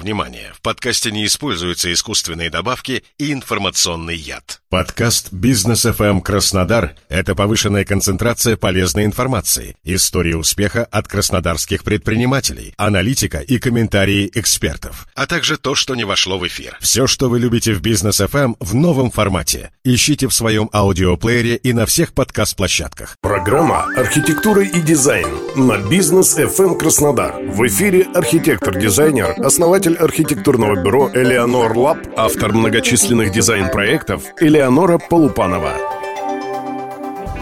Внимание! В подкасте не используются искусственные добавки и информационный яд. Подкаст «Бизнес FM Краснодар» — это повышенная концентрация полезной информации, истории успеха от краснодарских предпринимателей, аналитика и комментарии экспертов, а также то, что не вошло в эфир. Все, что вы любите в «Бизнес FM» в новом формате. Ищите в своем аудиоплеере и на всех подкаст-площадках. Программа «Архитектура и дизайн» на «Бизнес FM Краснодар». В эфире архитектор-дизайнер, основатель архитектурного бюро «Элеонор Лаб», автор многочисленных дизайн-проектов Элеонора Полупанова.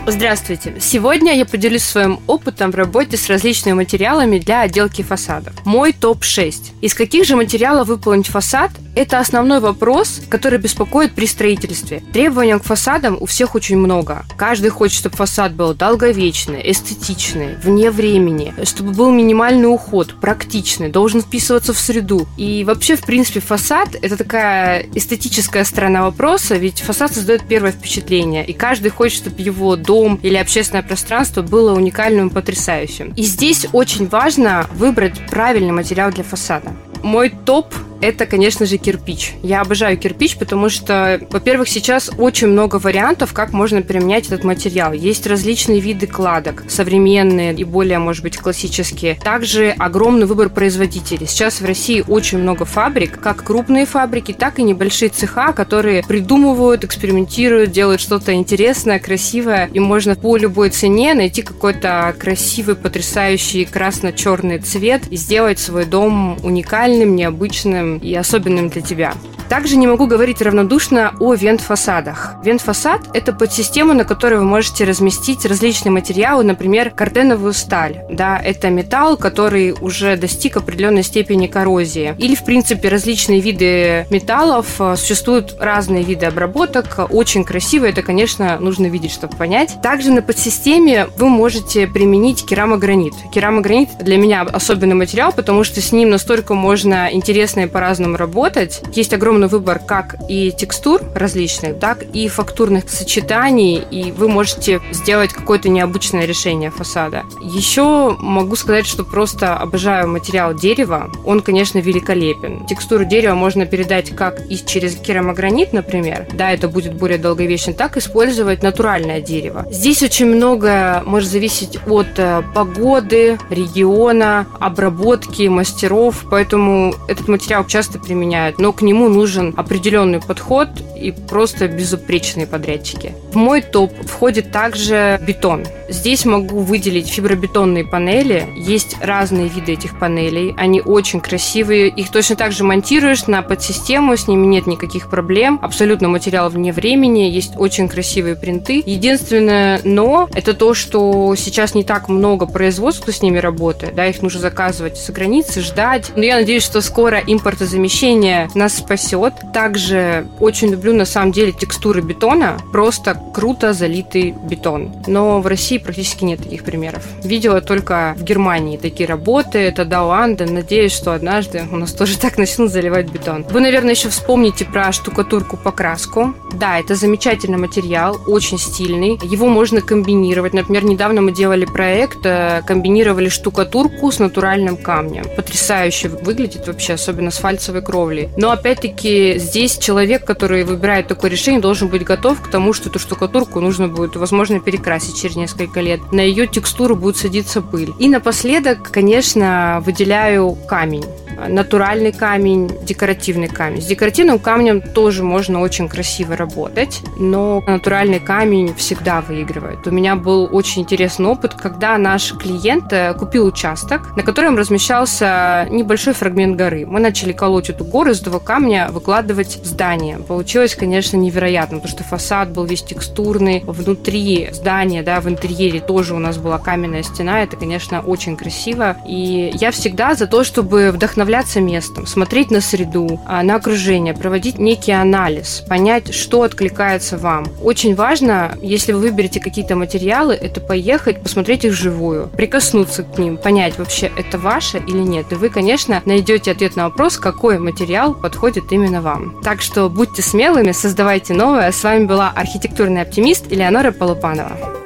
Здравствуйте! Сегодня я поделюсь своим опытом в работе с различными материалами для отделки фасадов. Мой топ-6. Из каких же материалов выполнить фасад – это основной вопрос, который беспокоит при строительстве. Требований к фасадам у всех очень много. Каждый хочет, чтобы фасад был долговечный, эстетичный, вне времени, чтобы был минимальный уход, практичный, должен вписываться в среду. И вообще, в принципе, фасад – это такая эстетическая сторона вопроса, ведь фасад создает первое впечатление, и каждый хочет, чтобы его дом или общественное пространство было уникальным и потрясающим. И здесь очень важно выбрать правильный материал для фасада. Мой топ это, конечно же, кирпич. Я обожаю кирпич, потому что, во-первых, сейчас очень много вариантов, как можно применять этот материал. Есть различные виды кладок, современные и более, может быть, классические. Также огромный выбор производителей. Сейчас в России очень много фабрик, как крупные фабрики, так и небольшие цеха, которые придумывают, экспериментируют, делают что-то интересное, красивое, и можно по любой цене найти какой-то красивый, потрясающий красно-черный цвет и сделать свой дом уникальным, необычным, и особенным для тебя. Также не могу говорить равнодушно о вент-фасадах. Вент-фасад – это подсистема, на которой вы можете разместить различные материалы, например, картеновую сталь. Да, это металл, который уже достиг определенной степени коррозии. Или, в принципе, различные виды металлов. Существуют разные виды обработок. Очень красиво. Это, конечно, нужно видеть, чтобы понять. Также на подсистеме вы можете применить керамогранит. Керамогранит для меня особенный материал, потому что с ним настолько можно интересно и по-разному работать. Есть огромное огромный выбор как и текстур различных, так и фактурных сочетаний, и вы можете сделать какое-то необычное решение фасада. Еще могу сказать, что просто обожаю материал дерева. Он, конечно, великолепен. Текстуру дерева можно передать как и через керамогранит, например, да, это будет более долговечно, так использовать натуральное дерево. Здесь очень много может зависеть от э, погоды, региона, обработки, мастеров, поэтому этот материал часто применяют, но к нему нужно нужен определенный подход и просто безупречные подрядчики. В мой топ входит также бетон. Здесь могу выделить фибробетонные панели. Есть разные виды этих панелей. Они очень красивые. Их точно так же монтируешь на подсистему, с ними нет никаких проблем. Абсолютно материал вне времени. Есть очень красивые принты. Единственное но это то, что сейчас не так много производства с ними работает. Да, их нужно заказывать за границы, ждать. Но я надеюсь, что скоро импортозамещение нас спасет. Также очень люблю на самом деле текстуры бетона. Просто круто залитый бетон. Но в России практически нет таких примеров. Видела только в Германии такие работы. Это Дауанда. Надеюсь, что однажды у нас тоже так начнут заливать бетон. Вы, наверное, еще вспомните про штукатурку-покраску. Да, это замечательный материал, очень стильный. Его можно комбинировать. Например, недавно мы делали проект, э, комбинировали штукатурку с натуральным камнем. Потрясающе выглядит вообще, особенно с фальцевой кровлей. Но опять-таки здесь человек, который выбирает такое решение, должен быть готов к тому, что эту штукатурку нужно будет, возможно, перекрасить через несколько лет, на ее текстуру будет садиться пыль. И напоследок, конечно, выделяю камень натуральный камень, декоративный камень. С декоративным камнем тоже можно очень красиво работать, но натуральный камень всегда выигрывает. У меня был очень интересный опыт, когда наш клиент э, купил участок, на котором размещался небольшой фрагмент горы. Мы начали колоть эту гору из этого камня, выкладывать здание. Получилось, конечно, невероятно, потому что фасад был весь текстурный. Внутри здания, да, в интерьере тоже у нас была каменная стена. Это, конечно, очень красиво. И я всегда за то, чтобы вдохновлять вдохновляться местом, смотреть на среду, а, на окружение, проводить некий анализ, понять, что откликается вам. Очень важно, если вы выберете какие-то материалы, это поехать, посмотреть их вживую, прикоснуться к ним, понять вообще, это ваше или нет. И вы, конечно, найдете ответ на вопрос, какой материал подходит именно вам. Так что будьте смелыми, создавайте новое. С вами была архитектурный оптимист Элеонора Полупанова.